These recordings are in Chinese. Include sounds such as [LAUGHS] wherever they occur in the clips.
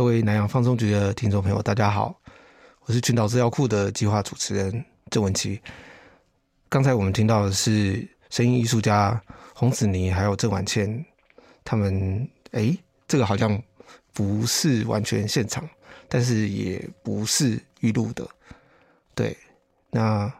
各位南洋放松局的听众朋友，大家好，我是群岛资料库的计划主持人郑文琪。刚才我们听到的是声音艺术家洪子妮还有郑婉倩，他们哎，这个好像不是完全现场，但是也不是预录的。对，那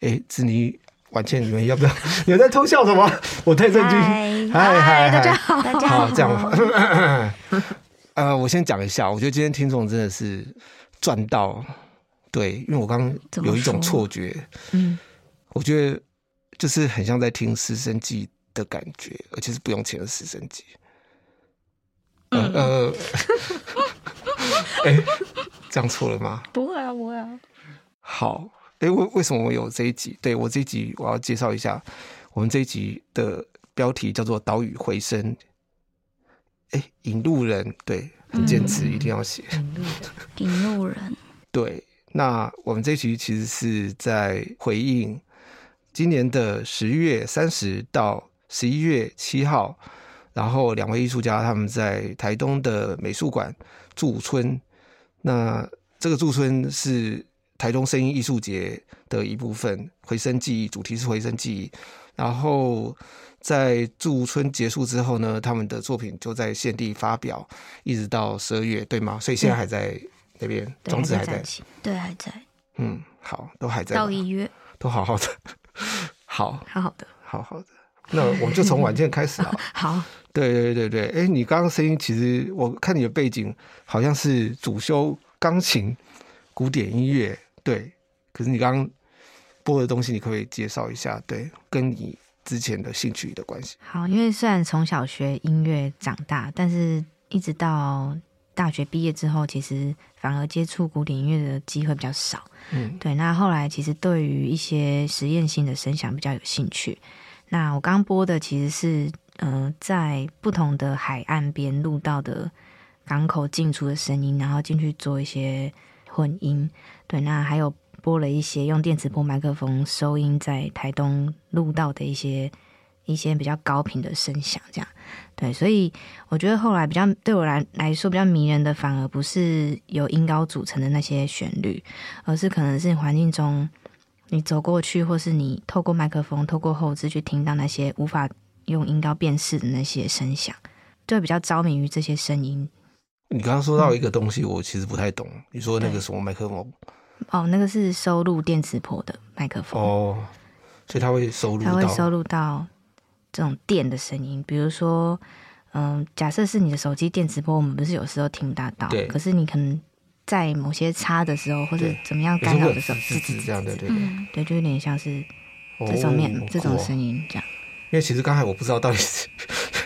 哎，子妮、婉倩，你们要不要？[LAUGHS] 你们在偷笑什么？我太震惊！嗨嗨，大家好，大家好，好这样。[LAUGHS] 呃，我先讲一下，我觉得今天听众真的是赚到，对，因为我刚刚有一种错觉，嗯，我觉得就是很像在听师生记的感觉，而且是不用钱的师生记。嗯呃，哎、欸，这样错了吗？不会啊，不会啊。好，哎、欸，为为什么我有这一集？对，我这一集我要介绍一下，我们这一集的标题叫做《岛屿回声》。哎，引路人，对，很坚持，一定要写。引路人，引路人，[LAUGHS] 对。那我们这一期其实是在回应今年的十月三十到十一月七号，然后两位艺术家他们在台东的美术馆驻村。那这个驻村是台东声音艺术节的一部分，回声记忆，主题是回声记忆，然后。在驻村结束之后呢，他们的作品就在现地发表，一直到十二月，对吗？所以现在还在那边，种子还在，对，还在。嗯，好，都还在。到一月，都好好的，好，好好的，好好的。那我们就从晚间开始啊。[LAUGHS] 好，对对对对，哎，你刚刚声音其实我看你的背景好像是主修钢琴、古典音乐，对。可是你刚刚播的东西，你可不可以介绍一下？对，跟你。之前的兴趣的关系。好，因为虽然从小学音乐长大，但是一直到大学毕业之后，其实反而接触古典音乐的机会比较少。嗯，对。那后来其实对于一些实验性的声响比较有兴趣。那我刚播的其实是呃，在不同的海岸边录到的港口进出的声音，然后进去做一些混音。对，那还有。播了一些用电磁波麦克风收音，在台东录到的一些一些比较高频的声响，这样对，所以我觉得后来比较对我来来说比较迷人的，反而不是由音高组成的那些旋律，而是可能是环境中你走过去，或是你透过麦克风、透过后置去听到那些无法用音高辨识的那些声响，就比较着迷于这些声音。你刚刚说到一个东西，我其实不太懂，你说那个什么麦克风？哦，那个是收录电磁波的麦克风。哦，所以它会收录，它会收录到这种电的声音，比如说，嗯、呃，假设是你的手机电磁波，我们不是有时候听不大到，对，可是你可能在某些差的时候或者怎么样干扰的时候，是是这样的，对对，就有点像是这种面、哦、这种声音这样。因为其实刚才我不知道到底是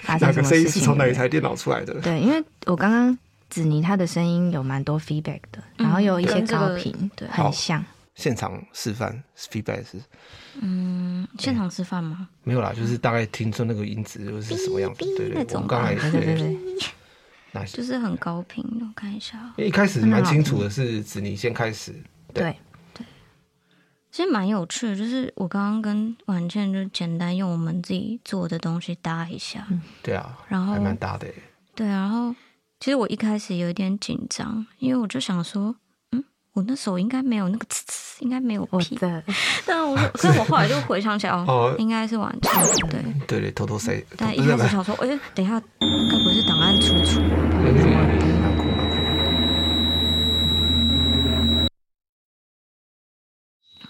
哪个声音是从哪一台电脑出来的，对，因为我刚刚。子妮她的声音有蛮多 feedback 的，然后有一些高频，嗯、对，很像。现场示范 feedback 是，嗯，现场示范吗？没有啦，就是大概听出那个音质是什么样子，对对对。我们刚才对对对，那就是很高频，我看一下。一开始蛮清楚的是子妮先开始，对对，对。其实蛮有趣的，就是我刚刚跟婉倩就简单用我们自己做的东西搭一下，对啊，然后还蛮搭的，对，然后。其实我一开始有点紧张，因为我就想说，嗯，我那时候应该没有那个呲呲，应该没有屁。但我，所以我后来就回想起来，哦，应该是晚上，对，对对，偷偷塞。但一开始想说，哎，等一下，该不会是档案出错？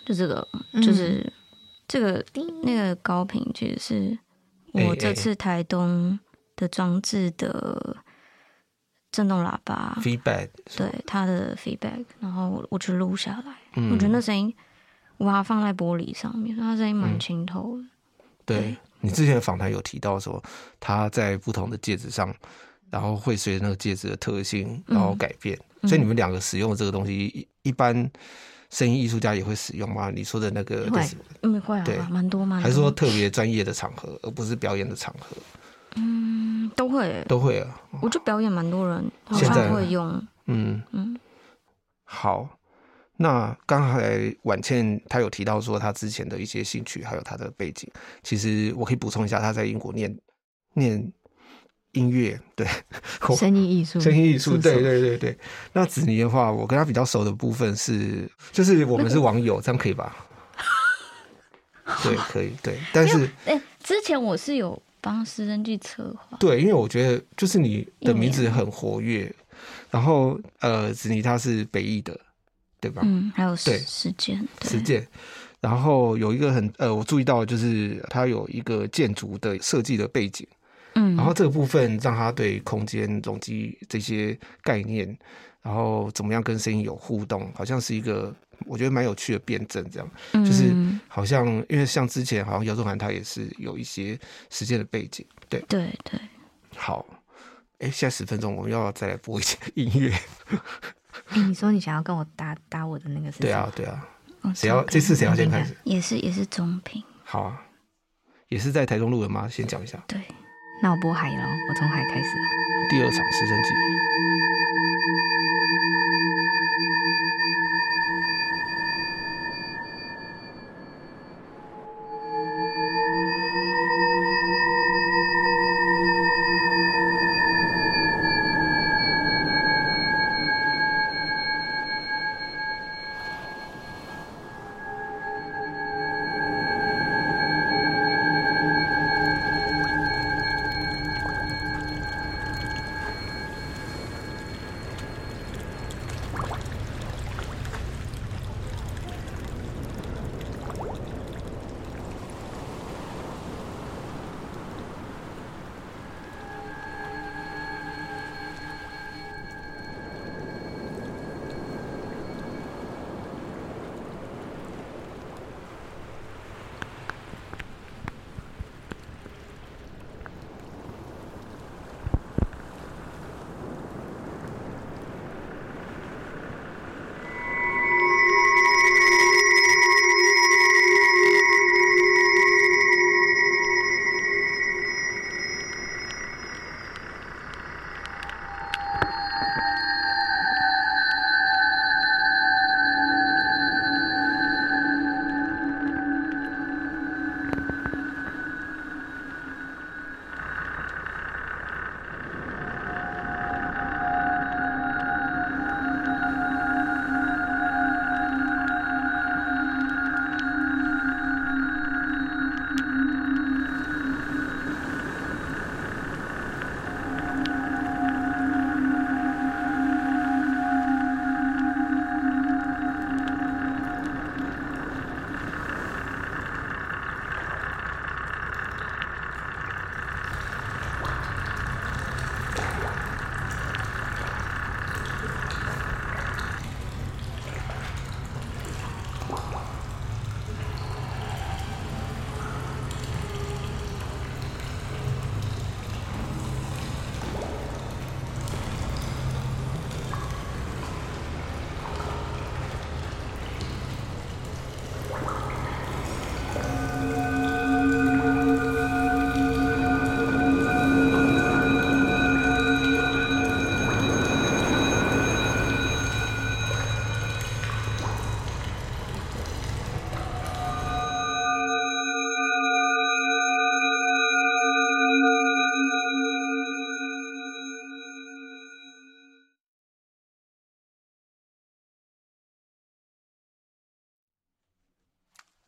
就这个，就是这个那个高频，其实是我这次台东的装置的。震动喇叭，feedback，对它的 feedback，然后我我去录下来，嗯、我觉得那声音我把它放在玻璃上面，它声音蛮清透的。嗯、对，对。你之前访谈有提到说，它在不同的戒指上，然后会随着那个戒指的特性然后改变，嗯、所以你们两个使用的这个东西，一般声音艺术家也会使用吗？你说的那个会，嗯，会啊，对，蛮多蛮多，还是说特别专业的场合，而不是表演的场合？嗯，都会，都会啊。我就表演蛮多人，好像会用。嗯嗯。好，那刚才婉倩她有提到说她之前的一些兴趣，还有她的背景。其实我可以补充一下，她在英国念念音乐，对，[LAUGHS] 声音艺术，声音艺术，对对对对。那子妮的话，我跟她比较熟的部分是，就是我们是网友，这样可以吧？[LAUGHS] 对，可以，对。但是，哎，之前我是有帮诗声记策划，对，因为我觉得就是你的名字很活跃，然后呃，子妮她是北艺的，对吧？嗯，还有对实践，实践。然后有一个很呃，我注意到就是他有一个建筑的设计的背景。嗯，然后这个部分让他对空间容积这些概念，然后怎么样跟声音有互动，好像是一个我觉得蛮有趣的辩证。这样，嗯、就是好像因为像之前好像姚宗涵他也是有一些时间的背景，对对对。好，哎，现在十分钟，我们要再来播一些音乐。你说你想要跟我搭搭我的那个是？对啊对啊，谁要这次谁要先开始？也是也是中品。好啊，也是在台中录的吗？先讲一下。对。那我播海了，我从海开始。第二场师生记。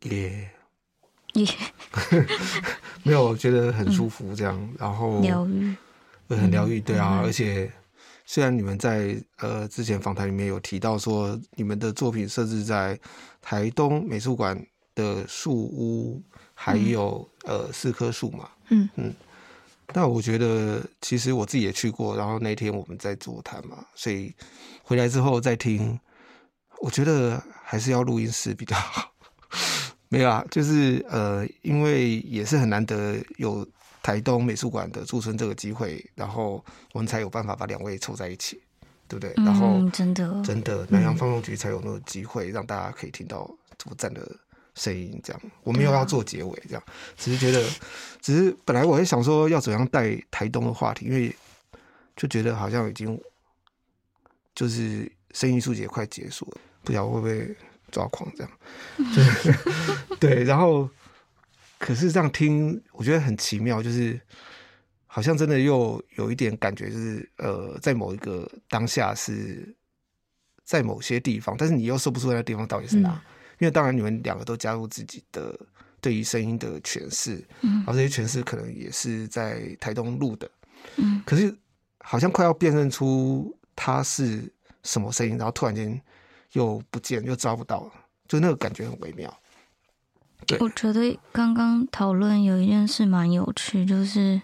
也也 [LAUGHS] [LAUGHS] 没有，我觉得很舒服，这样，嗯、然后疗愈，很疗愈，对啊，嗯、而且虽然你们在呃之前访谈里面有提到说，你们的作品设置在台东美术馆的树屋，还有、嗯、呃四棵树嘛，嗯。嗯，但我觉得其实我自己也去过，然后那天我们在座谈嘛，所以回来之后再听，我觉得还是要录音室比较好。没有啊，就是呃，因为也是很难得有台东美术馆的驻村这个机会，然后我们才有办法把两位凑在一起，对不对？然后、嗯、真的真的南洋放送局才有那个机会让大家可以听到这么赞的声音，这样。我没有要做结尾，这样，只是觉得，只是本来我也想说要怎样带台东的话题，因为就觉得好像已经就是声音艺术节快结束了，不晓得会不会。抓狂这样，[LAUGHS] 对，然后可是这样听，我觉得很奇妙，就是好像真的又有一点感觉，就是呃，在某一个当下是在某些地方，但是你又说不出那个地方到底是哪。嗯、因为当然你们两个都加入自己的对于声音的诠释，嗯，然后这些诠释可能也是在台东录的，嗯，可是好像快要辨认出它是什么声音，然后突然间又不见，又抓不到了，就那个感觉很微妙。对，我觉得刚刚讨论有一件事蛮有趣，就是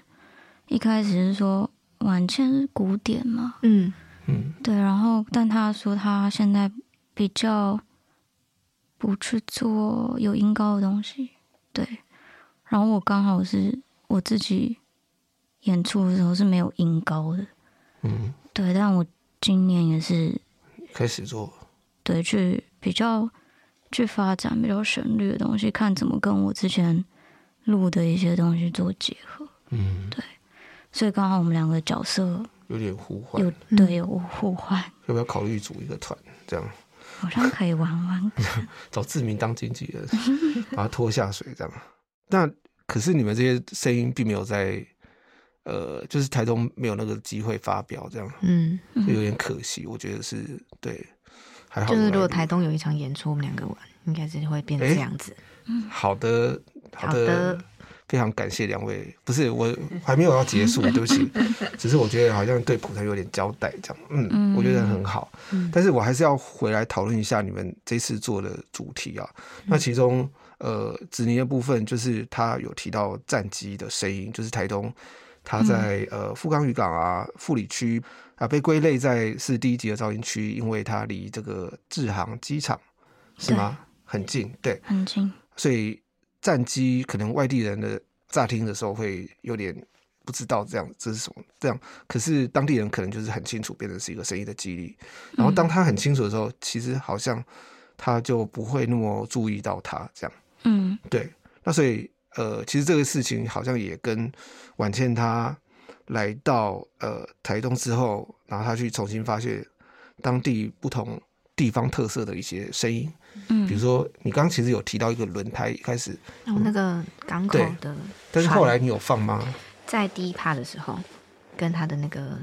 一开始是说晚倩是古典嘛，嗯。嗯，对，然后但他说他现在比较不去做有音高的东西，对，然后我刚好是我自己演出的时候是没有音高的，嗯，对，但我今年也是开始做，对，去比较。去发展比较旋律的东西，看怎么跟我之前录的一些东西做结合。嗯，对，所以刚好我们两个角色有点互换，有对有互换。要不要考虑组一个团？这样好像可以玩玩。[LAUGHS] 找志明当经纪人，[LAUGHS] 把他拖下水，这样。那可是你们这些声音并没有在呃，就是台东没有那个机会发表，这样，嗯，就有点可惜。我觉得是对。就是如果台东有一场演出，我们两个玩，应该是会变成这样子。嗯，好的，好的，非常感谢两位。不是我还没有要结束，对不起，[LAUGHS] 只是我觉得好像对普腾有点交代这样。嗯，嗯，我觉得很好。嗯，但是我还是要回来讨论一下你们这次做的主题啊。嗯，那其中呃，子宁的部分就是他有提到战机的声音，就是台东他在、嗯、呃富冈渔港啊富里区。啊，被归类在是第一级的噪音区，因为它离这个志航机场是吗？很近，对，很近。所以战机可能外地人的乍听的时候会有点不知道这样这是什么这样，可是当地人可能就是很清楚，变成是一个声音的激励。然后当他很清楚的时候，嗯、其实好像他就不会那么注意到他这样。嗯，对。那所以呃，其实这个事情好像也跟婉倩她。来到呃台东之后，然后她去重新发现当地不同地方特色的一些声音，嗯，比如说你刚刚其实有提到一个轮胎，一开始哦那个港口的，但是后来你有放吗？在第一趴的时候，跟他的那个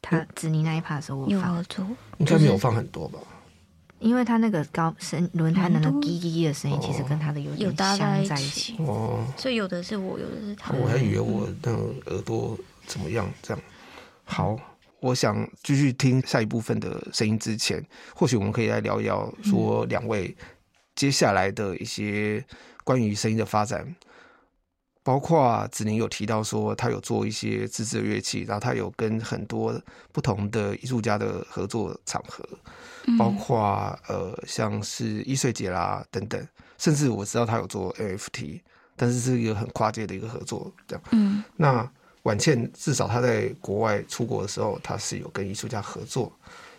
他子宁那一趴的时候，我放了，应该没有放很多吧？因为他那个高声轮胎的那个叽叽的声音，其实跟他的有点像在一起。哦，所以有的是我，有的是他，我还以为我那个耳朵。怎么样？这样。好，我想继续听下一部分的声音之前，或许我们可以来聊一聊，说两位接下来的一些关于声音的发展，包括子宁有提到说他有做一些自制的乐器，然后他有跟很多不同的艺术家的合作场合，包括呃像是易穗节啦等等，甚至我知道他有做 NFT，但是是一个很跨界的一个合作，这样，嗯，那。婉倩至少他在国外出国的时候，他是有跟艺术家合作。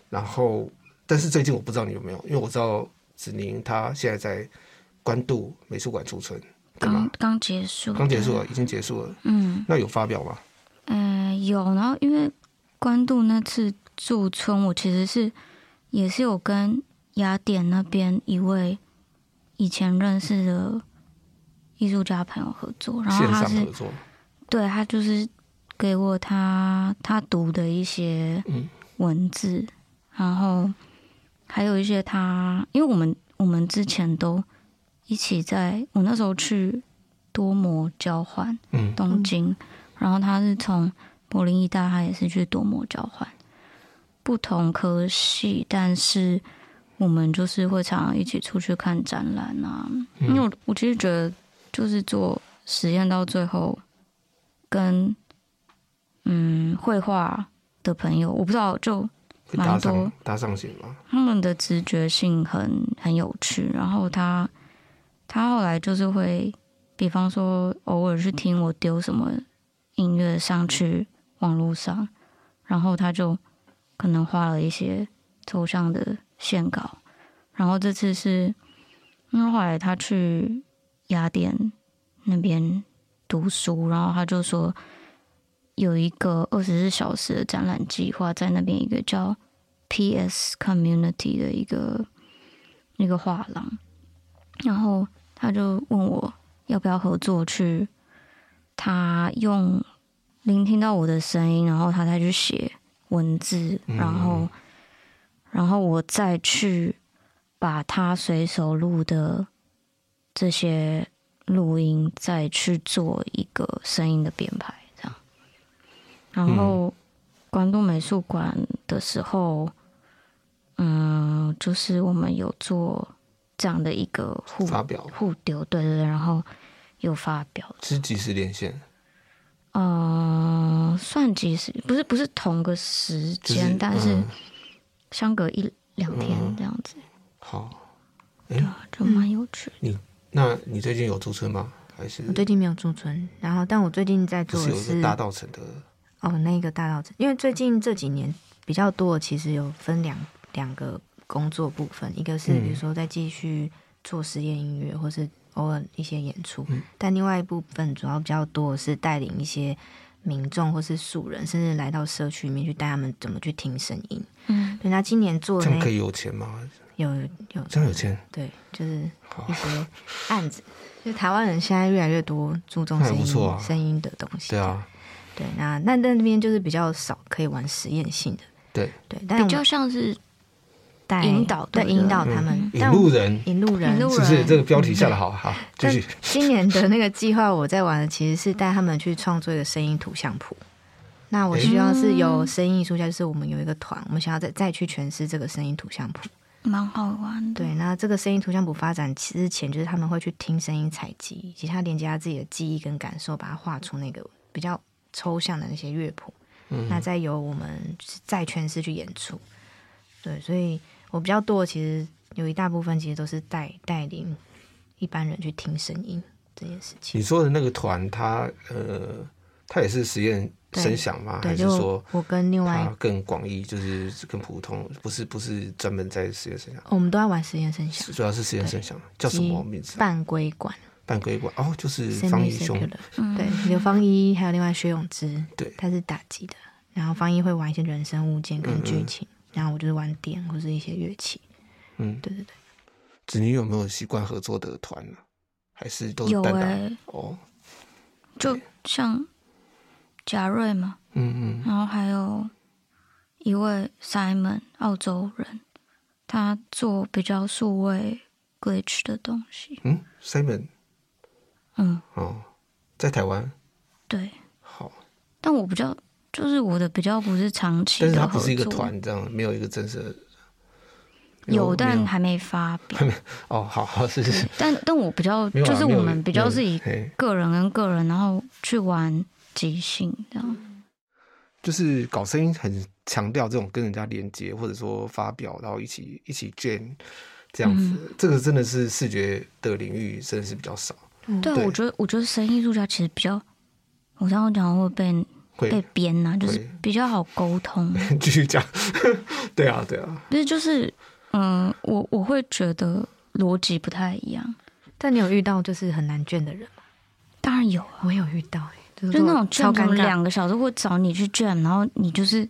然后，但是最近我不知道你有没有，因为我知道子宁他现在在关渡美术馆驻村，刚刚结束，刚结束了，已经结束了。嗯，那有发表吗？嗯、呃，有。然后因为关渡那次驻村，我其实是也是有跟雅典那边一位以前认识的艺术家朋友合作，然后他是。对，他就是给我他他读的一些文字，嗯、然后还有一些他，因为我们我们之前都一起在，我那时候去多摩交换，嗯，东京，然后他是从柏林一大，他也是去多摩交换，不同科系，但是我们就是会常常一起出去看展览啊，嗯、因为我我其实觉得就是做实验到最后。跟嗯绘画的朋友，我不知道就蛮多搭上线吗？他们的直觉性很很有趣，然后他他后来就是会，比方说偶尔去听我丢什么音乐上去网络上，然后他就可能画了一些抽象的线稿，然后这次是因为后来他去雅典那边。读书，然后他就说有一个二十四小时的展览计划，在那边一个叫 PS Community 的一个一个画廊，然后他就问我要不要合作去，他用聆听到我的声音，然后他再去写文字，然后、嗯、然后我再去把他随手录的这些录音再去做一个声音的编排，这样。然后关渡美术馆的时候，嗯，就是我们有做这样的一个互发表互丢，对对对，然后又发表，是即时连线。嗯、呃，算即时，不是不是同个时间，就是、但是相隔一两天这样子。嗯、好，对啊，就蛮有趣的。你那你最近有驻村吗？还是我最近没有驻村，然后但我最近在做的是，是有大道城的。哦，那个大道城，因为最近这几年比较多，其实有分两两个工作部分，一个是比如说在继续做实验音乐，或是。偶尔一些演出，嗯、但另外一部分主要比较多的是带领一些民众或是素人，甚至来到社区里面去带他们怎么去听声音。嗯，对，那今年做这样可以有钱吗？有有，真有钱。对，就是一些案子，就台湾人现在越来越多注重声音声、啊、音的东西。对啊，对，那那那边就是比较少可以玩实验性的。对对，但比较像是。引导对，引导他们，引路人，引路人，是不是这个标题下的好？好，继续。今年的那个计划，我在玩的其实是带他们去创作一个声音图像谱。那我希望是有声音艺术家，就是我们有一个团，我们想要再再去诠释这个声音图像谱，蛮好玩的。对，那这个声音图像谱发展之前，就是他们会去听声音采集，以及他连接他自己的记忆跟感受，把它画出那个比较抽象的那些乐谱。嗯，那再由我们再诠释去演出。对，所以。我比较多，其实有一大部分其实都是带带领一般人去听声音这件事情。你说的那个团，他呃，他也是实验声响吗？还是说我跟另外更广义，就是更普通，不是不是专门在实验声响？我们都在玩实验声响，主要是实验声响，叫什么名字？半规管。半规管哦，就是方一兄，对，刘方一，还有另外薛永之，对，他是打击的，然后方一会玩一些人生物件跟剧情。然后我就是玩电或是一些乐器，嗯，对对对。子女有没有习惯合作的团呢？还是都是单打？哦，就像贾瑞嘛，嗯嗯，然后还有一位 Simon 澳洲人，他做比较数位 glitch 的东西。嗯，Simon，嗯，哦，在台湾。对。好。但我比较。就是我的比较不是长期的，但是它不是一个团这样，没有一个正式的。有，但还没发表。哦，好好是是。但但我比较就是我们比较是以个人跟个人，然后去玩即兴这样。就是搞声音很强调这种跟人家连接，或者说发表，然后一起一起 jam 这样子。嗯、这个真的是视觉的领域，真的是比较少。嗯、对，对我觉得我觉得声音艺术家其实比较，我刚刚讲会被。会被编呐、啊，就是比较好沟通。[LAUGHS] 继续讲，[LAUGHS] 对啊，对啊。不是，就是，嗯，我我会觉得逻辑不太一样。但你有遇到就是很难卷的人吗？当然有、啊，我有遇到、欸，就是、就那种超尴尬，两个小时会找你去卷，然后你就是，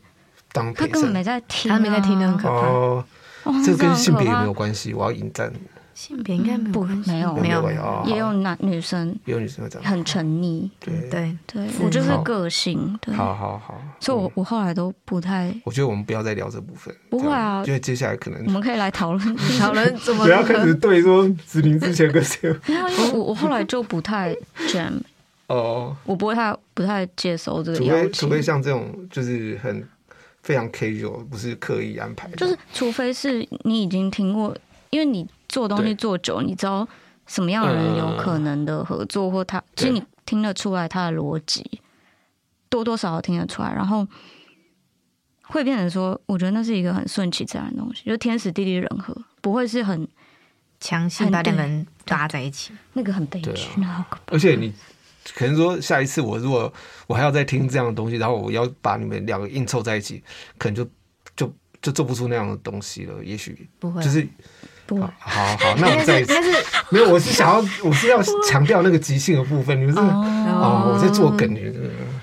当他根本没在听、啊，他没在听，很可怕。哦，这跟性别也没有关系，我要引战。性别应该没有，没有没有，也有男女生，也有女生这样，很沉溺。对对对，我就是个性。对，好好好，所以我我后来都不太。我觉得我们不要再聊这部分。不会啊，因为接下来可能我们可以来讨论 [LAUGHS] 讨论怎么。不要开始对说子宁之前跟谁。没有，因为我我后来就不太 jam。哦。我不会太不太接受这个邀请。除非除非像这种就是很非常 casual，不是刻意安排。就是除非是你已经听过，因为你。做东西做久，对你知道什么样的人有可能的合作，嗯、或他其实你听得出来他的逻辑，多多少少听得出来，然后会变成说，我觉得那是一个很顺其自然的东西，就天时地利人和，不会是很强行把两个人搭在一起，那个很悲剧，啊、而且你可能说下一次我如果我还要再听这样的东西，然后我要把你们两个硬凑在一起，可能就就就做不出那样的东西了，也许。不会，就是。不，好好，那我们再一次。[LAUGHS] 没有，我是想要，我是要强调那个即兴的部分。你们是哦，我在做梗，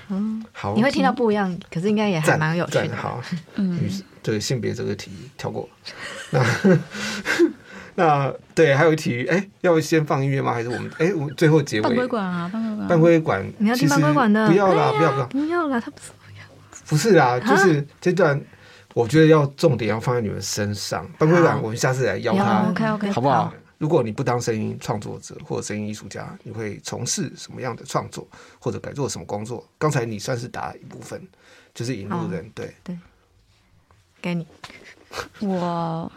嗯，好，你会听到不一样，可是应该也还蛮有趣的。好，[LAUGHS] 嗯，对性别这个题跳过。那 [LAUGHS] 那对，还有一题，哎，要先放音乐吗？还是我们哎，我们最后结尾？半规管啊，半规管。半规管，你要听半规管的？不要啦，不要不要，不要啦，他不是不要。不是啦，就是这段，我觉得要重点要放在你们身上。班规长，我们下次来邀他，OK OK，好不好？如果你不当声音创作者或者声音艺术家，你会从事什么样的创作，或者改做什么工作？刚才你算是答一部分，就是引路人，对对。给你，我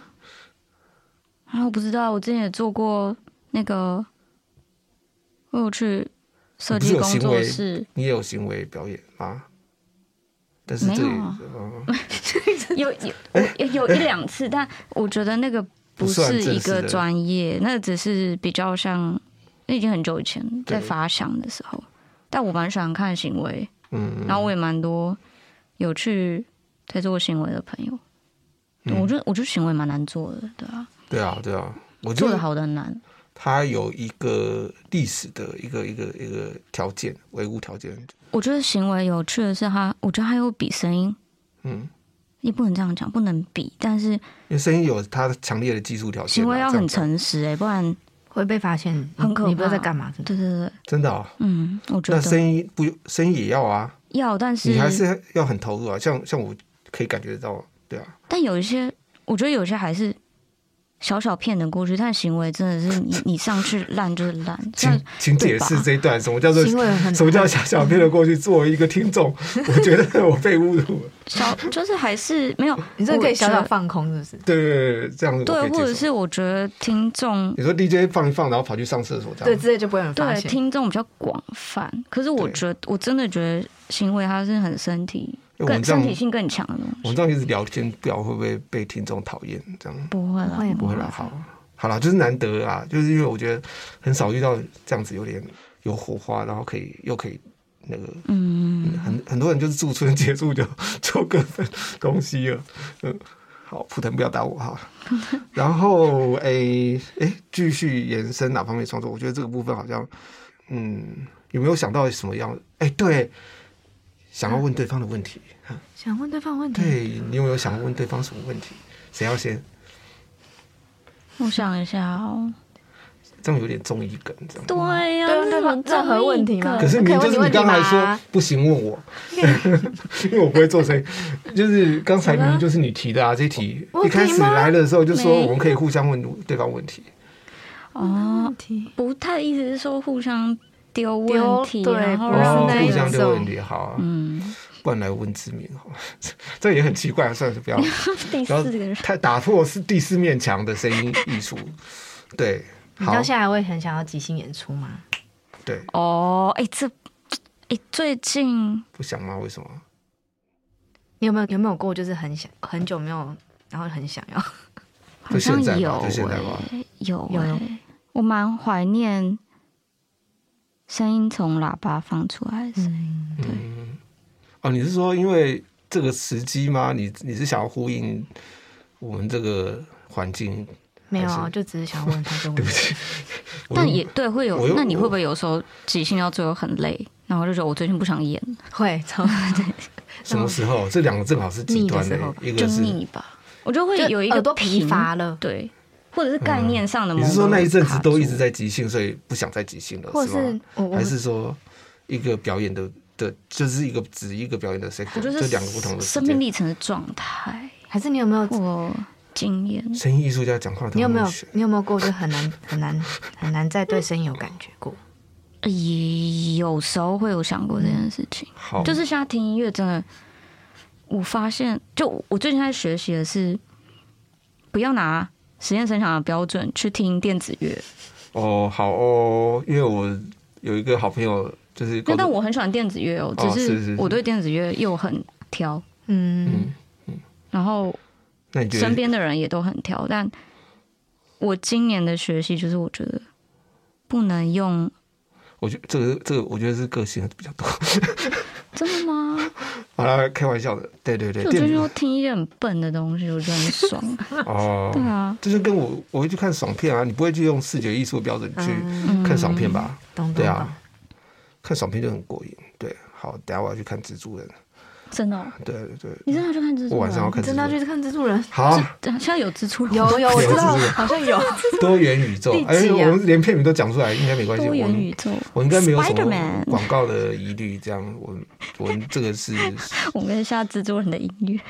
啊，我不知道，我之前也做过那个，我有去设计工作室，你也有行为表演吗？没 [LAUGHS] 有，有有有有一两次，但我觉得那个。不是一个专业，那只是比较像，那已经很久以前在发想的时候。但我蛮喜欢看行为，嗯，然后我也蛮多有去在做行为的朋友。嗯、我觉得，我觉得行为蛮难做的，对啊，对啊，对啊，我做的好的很难。它有一个历史的一个一个一个条件，维护条件。我觉得行为有趣的是它，我觉得它有比声音，嗯。也不能这样讲，不能比，但是因为声音有它强烈的技术条件，行为要很诚实哎、欸，不然会被发现，很可怕。你不知道在干嘛？对对对，真的啊、哦，嗯，我觉得那声音不声音也要啊，要，但是你还是要很投入啊，像像我可以感觉得到，对啊，但有一些，我觉得有些还是。小小骗得过去，但行为真的是你 [LAUGHS] 你上去烂就是烂。请请解释这一段，什么叫做什么叫小小骗的过去？作为一个听众，我觉得我被侮辱了。小就是还是没有，你这可以小小放空，是不是？对对对，这样子对，或者是我觉得听众，你说 DJ 放一放，然后跑去上厕所，这样对，之类就不会很发。对，听众比较广泛，可是我觉得我真的觉得行为它是很身体。更身体性更强的东西。我们这样一直聊天，不知道会不会被听众讨厌？这样不会了，不会了。好，好了，就是难得啊，就是因为我觉得很少遇到这样子有点有火花，然后可以又可以那个，嗯，很很多人就是驻村结束就就各分东西了。嗯，好，普腾不要打我哈。[LAUGHS] 然后诶诶，继、欸欸、续延伸哪方面创作？我觉得这个部分好像，嗯，有没有想到什么样？哎、欸，对。想要问对方的问题，想问对方问题。对，你有没有想要问对方什么问题？谁要先？我想一下哦。这样有点综艺梗，这样。对呀，对方任何问题吗？可是明明就是你刚才说不行，问我，[LAUGHS] 因为我不会做声音。就是刚才明明就是你提的啊，这题一开始来的时候就说我们可以互相问对方问题。哦，不太意思是说互相。丢问题，然后互相丢问题，好啊，嗯，不然来问志明好，[LAUGHS] 这也很奇怪，算是不要，[LAUGHS] 第四个人。太打破是第四面墙的声音艺术，对，你到现在会很想要即兴演出吗？对，哦，哎，这，哎，最近不想吗？为什么？你有没有有没有过，就是很想很久没有，然后很想要，[LAUGHS] 好像有，有有，我蛮怀念。声音从喇叭放出来的声音，对。哦，你是说因为这个时机吗？你你是想要呼应我们这个环境？没有啊，就只是想问他这个问题。对不起，[LAUGHS] 但也对，会有。那你会不会有时候即兴到最后很累，然后就觉得我最近不想演？会，[LAUGHS] 对。[LAUGHS] 什么时候？这两个正好是极端的，一个是腻吧。我觉得会有一个都疲乏了，对。或者是概念上的，你是说那一阵子都一直在即兴，所以不想再即兴了，是吗？还是说一个表演的的，就是一个指一个表演的 sector，就两个不同的生命历程的状态，还是你有没有过经验？声音艺术家讲话，你有没有？你有没有过就很难 [LAUGHS] 很难很难再对声音有感觉过？也有时候会有想过这件事情，就是现在听音乐真的，我发现，就我最近在学习的是不要拿。实验声响的标准去听电子乐。哦，好哦，因为我有一个好朋友，就是但但我很喜欢电子乐哦，只是我对电子乐又很挑，嗯嗯，然后身边的人也都很挑，但我今年的学习就是我觉得不能用，我觉得这个这个我觉得是个性比较多，真的吗？[LAUGHS] 好了，开玩笑的，对对对。就我最近都听一些很笨的东西，[LAUGHS] 我觉得很爽。哦，对啊，就是跟我我会去看爽片啊，你不会去用视觉艺术的标准去看爽片吧？对啊，看爽片就很过瘾。对，好，等下我要去看蜘蛛人。真的？对对对。你真的要去看蜘蛛人？我晚上要看。真的要去看蜘蛛人？好。现在有蜘蛛人？有有，我知道，好像有。多元宇宙。[LAUGHS] 哎，我们连片名都讲出来，应该没关系。多元宇宙。我应该没有什么广告的疑虑。这样，我我们这个是。[LAUGHS] 我们下蜘蛛人的音乐。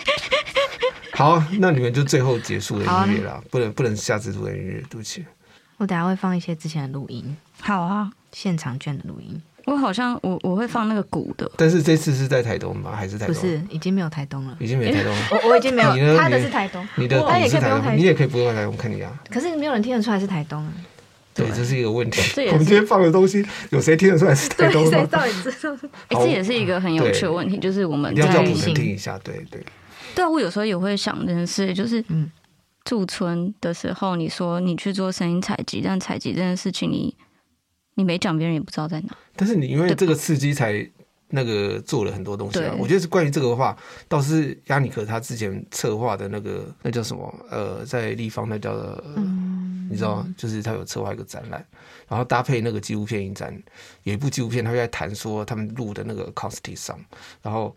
[LAUGHS] 好，那你们就最后结束的音乐啦，不能不能下蜘蛛人的音乐，对不起。我等下会放一些之前的录音。好啊，现场卷的录音。我好像我我会放那个鼓的。但是这次是在台东吗？还是台东？不是，已经没有台东了。已经没有台东了。[LAUGHS] 我我已经没有。他的是台东。你的他也可以不用台东，你也可以不用台东，看你啊。可是没有人听得出来是台东啊。对，这是一个问题。我们今天放的东西，有谁听得出来是台东吗？谁到底知道？哎，这也是一个很有趣的问题，就是我们要叫我们听一下，对对。对啊，我有时候也会想这件事，就是嗯。驻村的时候，你说你去做声音采集，但采集这件事情你，你你没讲，别人也不知道在哪。但是你因为这个刺激才那个做了很多东西啊。我觉得是关于这个的话，倒是亚尼克他之前策划的那个那叫什么？呃，在立方那叫你知道，就是他有策划一个展览，然后搭配那个纪录片影展，有一部纪录片，他就在谈说他们录的那个 acoustic sound，然后。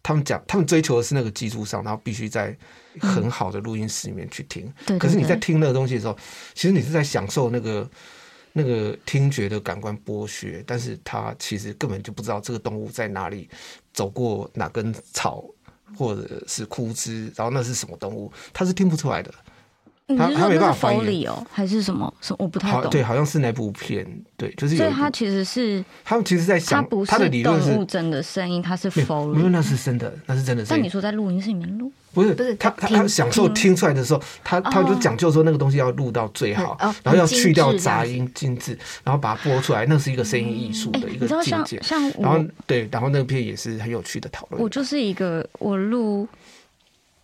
他们讲，他们追求的是那个技术上，然后必须在很好的录音室里面去听。嗯、可是你在听那个东西的时候，其实你是在享受那个那个听觉的感官剥削，但是他其实根本就不知道这个动物在哪里走过哪根草或者是枯枝，然后那是什么动物，他是听不出来的。他他没办法翻译哦，还是什么？什我不太懂。对，好像是那部片，对，就是。所以他其实是他们其实在想，他的理论是动物真的声音，他是 Foley，因为那是真的，那是真的声音。但你说在录音室里面录，不是不是他他他享受听出来的时候，他他就讲究说那个东西要录到最好，然后要去掉杂音、精致，然后把它播出来，那是一个声音艺术的一个境界。像然后对，然后那个片也是很有趣的讨论。我就是一个我录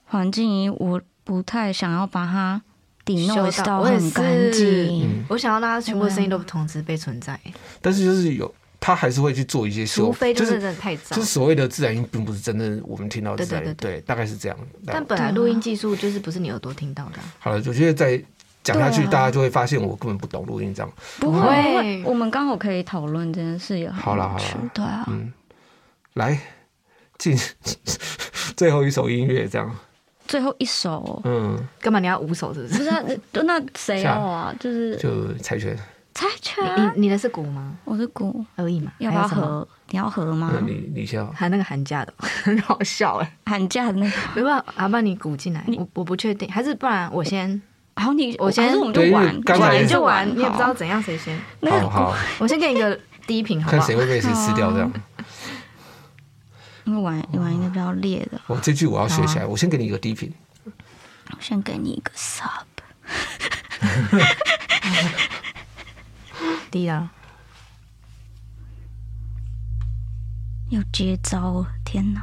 环境音，我不太想要把它。底弄到很干净，我想要大家全部的声音都同时被存在。但是就是有，他还是会去做一些修，除非就是真的太糟。就是所谓的自然音，并不是真的我们听到的自然音，对，大概是这样。但本来录音技术就是不是你耳朵听到的。好了，我觉得再讲下去，大家就会发现我根本不懂录音，这样不会。我们刚好可以讨论这件事，也好了，好了，对啊，嗯，来进 [LAUGHS] 最后一首音乐，这样。最后一首，嗯，干嘛你要五首是不是？不是啊，那谁要啊？就是就猜拳，猜拳。你你的是鼓吗？我是鼓而已嘛。要不要合？你要合吗？你你先。还那个寒假的，[LAUGHS] 很好笑哎。寒假的那个，没办法，阿爸你鼓进来。我我不确定，还是不然我先。好，你我先，我们就玩，玩就玩，你也不知道怎样谁先。好好，我先给你一个低频，好不好？看谁会被谁吃掉这样。那玩玩一个比较烈的。我这句我要学起来，我先给你一个低频。我先给你一个 sub，低啊，[LAUGHS] 要接招，天哪！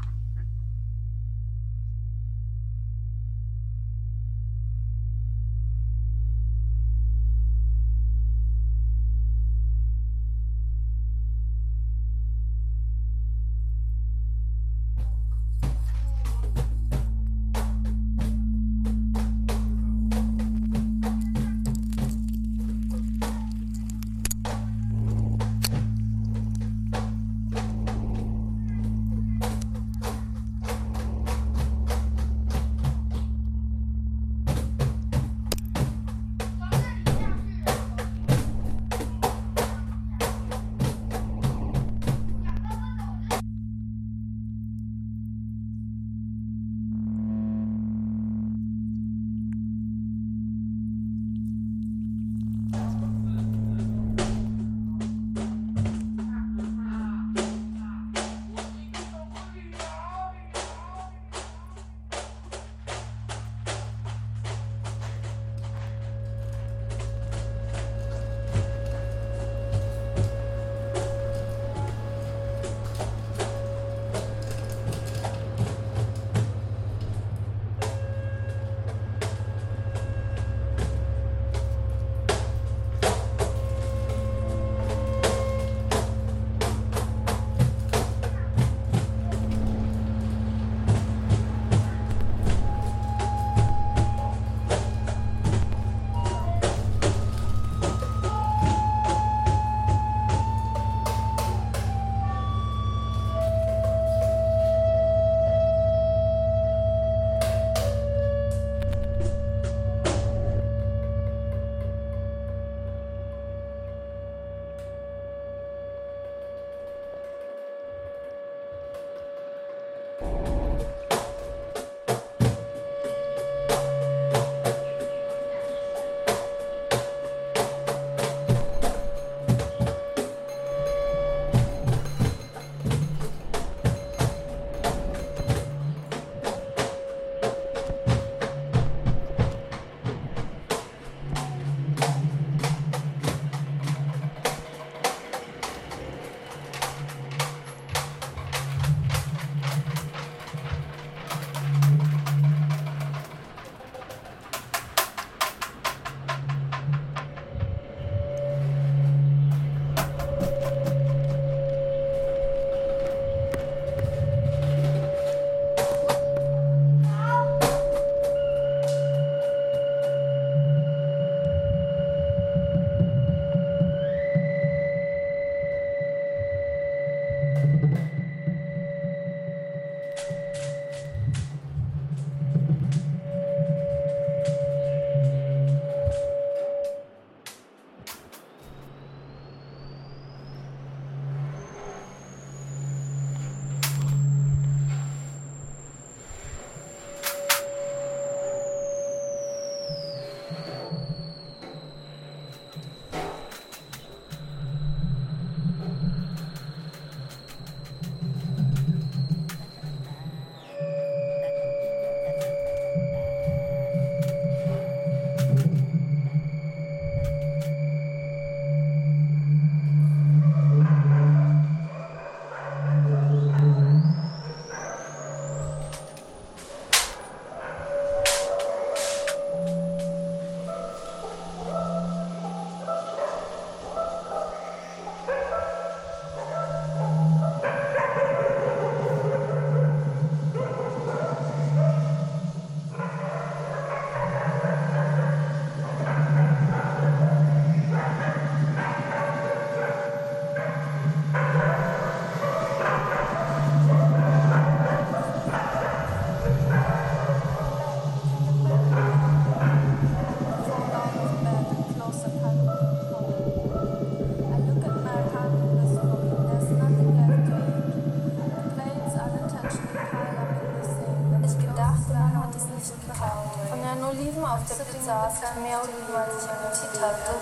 Auf der Pizza aß, mehr Oliven als ich Appetit hatte,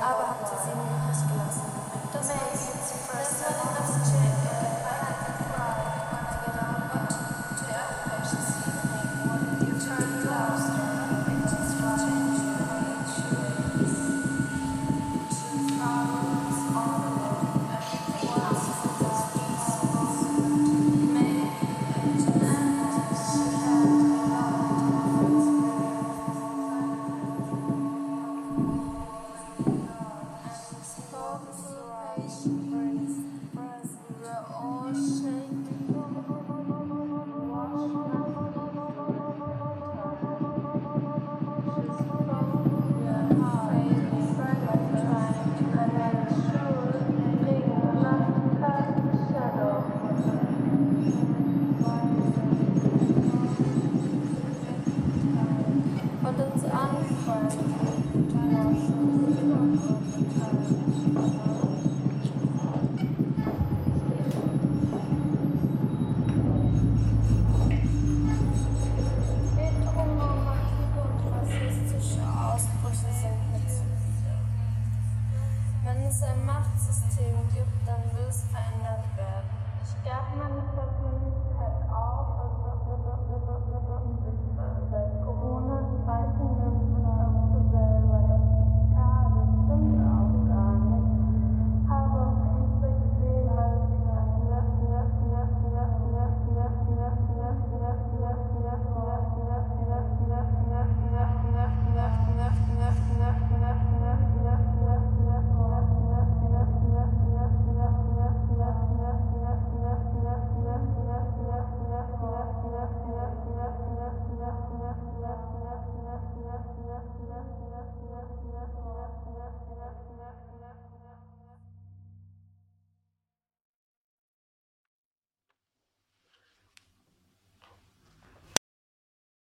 aber hatte sie nicht fucking